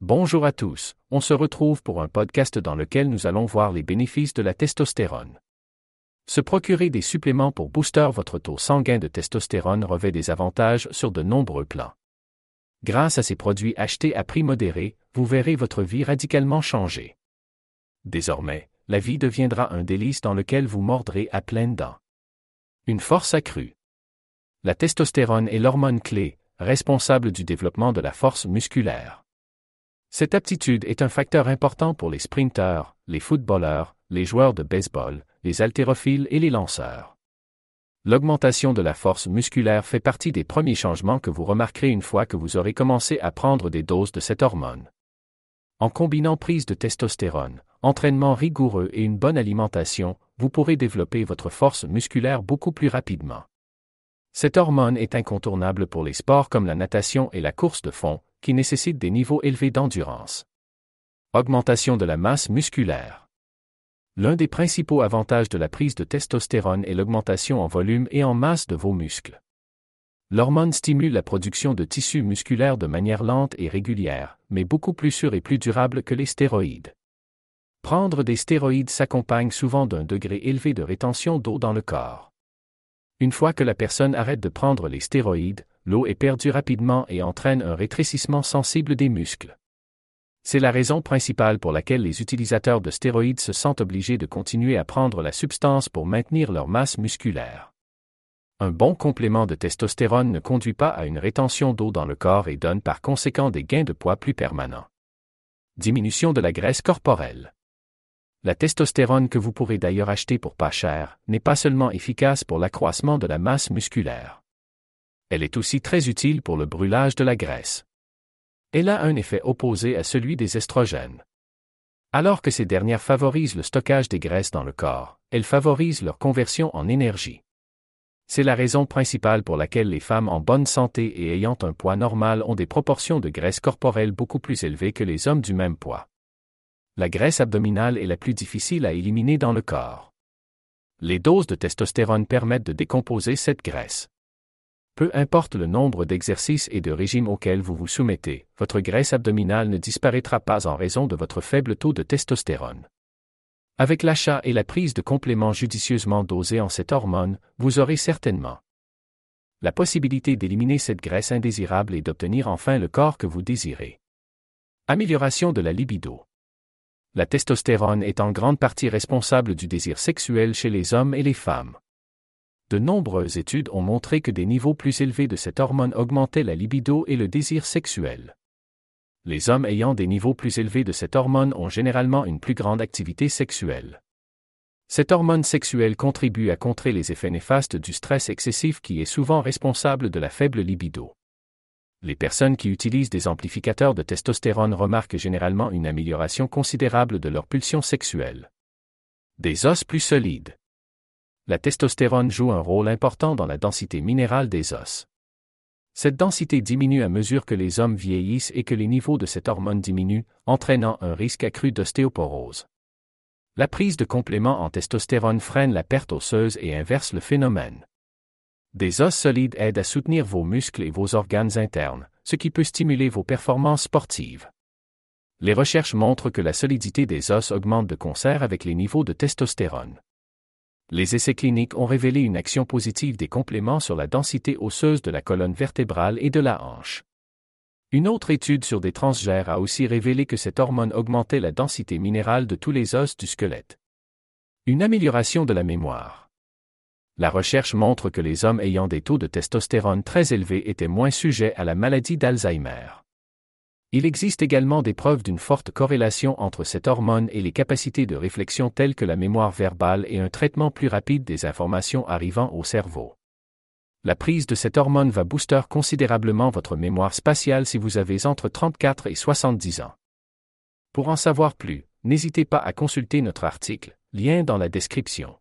Bonjour à tous, on se retrouve pour un podcast dans lequel nous allons voir les bénéfices de la testostérone. Se procurer des suppléments pour booster votre taux sanguin de testostérone revêt des avantages sur de nombreux plans. Grâce à ces produits achetés à prix modéré, vous verrez votre vie radicalement changer. Désormais, la vie deviendra un délice dans lequel vous mordrez à pleines dents. Une force accrue. La testostérone est l'hormone clé, responsable du développement de la force musculaire. Cette aptitude est un facteur important pour les sprinteurs, les footballeurs, les joueurs de baseball, les haltérophiles et les lanceurs. L'augmentation de la force musculaire fait partie des premiers changements que vous remarquerez une fois que vous aurez commencé à prendre des doses de cette hormone. En combinant prise de testostérone, entraînement rigoureux et une bonne alimentation, vous pourrez développer votre force musculaire beaucoup plus rapidement. Cette hormone est incontournable pour les sports comme la natation et la course de fond, qui nécessitent des niveaux élevés d'endurance. Augmentation de la masse musculaire. L'un des principaux avantages de la prise de testostérone est l'augmentation en volume et en masse de vos muscles. L'hormone stimule la production de tissus musculaires de manière lente et régulière, mais beaucoup plus sûre et plus durable que les stéroïdes. Prendre des stéroïdes s'accompagne souvent d'un degré élevé de rétention d'eau dans le corps. Une fois que la personne arrête de prendre les stéroïdes, l'eau est perdue rapidement et entraîne un rétrécissement sensible des muscles. C'est la raison principale pour laquelle les utilisateurs de stéroïdes se sentent obligés de continuer à prendre la substance pour maintenir leur masse musculaire. Un bon complément de testostérone ne conduit pas à une rétention d'eau dans le corps et donne par conséquent des gains de poids plus permanents. Diminution de la graisse corporelle. La testostérone que vous pourrez d'ailleurs acheter pour pas cher n'est pas seulement efficace pour l'accroissement de la masse musculaire. Elle est aussi très utile pour le brûlage de la graisse. Elle a un effet opposé à celui des estrogènes. Alors que ces dernières favorisent le stockage des graisses dans le corps, elles favorisent leur conversion en énergie. C'est la raison principale pour laquelle les femmes en bonne santé et ayant un poids normal ont des proportions de graisse corporelle beaucoup plus élevées que les hommes du même poids. La graisse abdominale est la plus difficile à éliminer dans le corps. Les doses de testostérone permettent de décomposer cette graisse. Peu importe le nombre d'exercices et de régimes auxquels vous vous soumettez, votre graisse abdominale ne disparaîtra pas en raison de votre faible taux de testostérone. Avec l'achat et la prise de compléments judicieusement dosés en cette hormone, vous aurez certainement la possibilité d'éliminer cette graisse indésirable et d'obtenir enfin le corps que vous désirez. Amélioration de la libido. La testostérone est en grande partie responsable du désir sexuel chez les hommes et les femmes de nombreuses études ont montré que des niveaux plus élevés de cette hormone augmentaient la libido et le désir sexuel. Les hommes ayant des niveaux plus élevés de cette hormone ont généralement une plus grande activité sexuelle. Cette hormone sexuelle contribue à contrer les effets néfastes du stress excessif qui est souvent responsable de la faible libido. Les personnes qui utilisent des amplificateurs de testostérone remarquent généralement une amélioration considérable de leur pulsion sexuelle. Des os plus solides la testostérone joue un rôle important dans la densité minérale des os. Cette densité diminue à mesure que les hommes vieillissent et que les niveaux de cette hormone diminuent, entraînant un risque accru d'ostéoporose. La prise de compléments en testostérone freine la perte osseuse et inverse le phénomène. Des os solides aident à soutenir vos muscles et vos organes internes, ce qui peut stimuler vos performances sportives. Les recherches montrent que la solidité des os augmente de concert avec les niveaux de testostérone les essais cliniques ont révélé une action positive des compléments sur la densité osseuse de la colonne vertébrale et de la hanche. Une autre étude sur des transgères a aussi révélé que cette hormone augmentait la densité minérale de tous les os du squelette. Une amélioration de la mémoire. La recherche montre que les hommes ayant des taux de testostérone très élevés étaient moins sujets à la maladie d'Alzheimer. Il existe également des preuves d'une forte corrélation entre cette hormone et les capacités de réflexion telles que la mémoire verbale et un traitement plus rapide des informations arrivant au cerveau. La prise de cette hormone va booster considérablement votre mémoire spatiale si vous avez entre 34 et 70 ans. Pour en savoir plus, n'hésitez pas à consulter notre article, lien dans la description.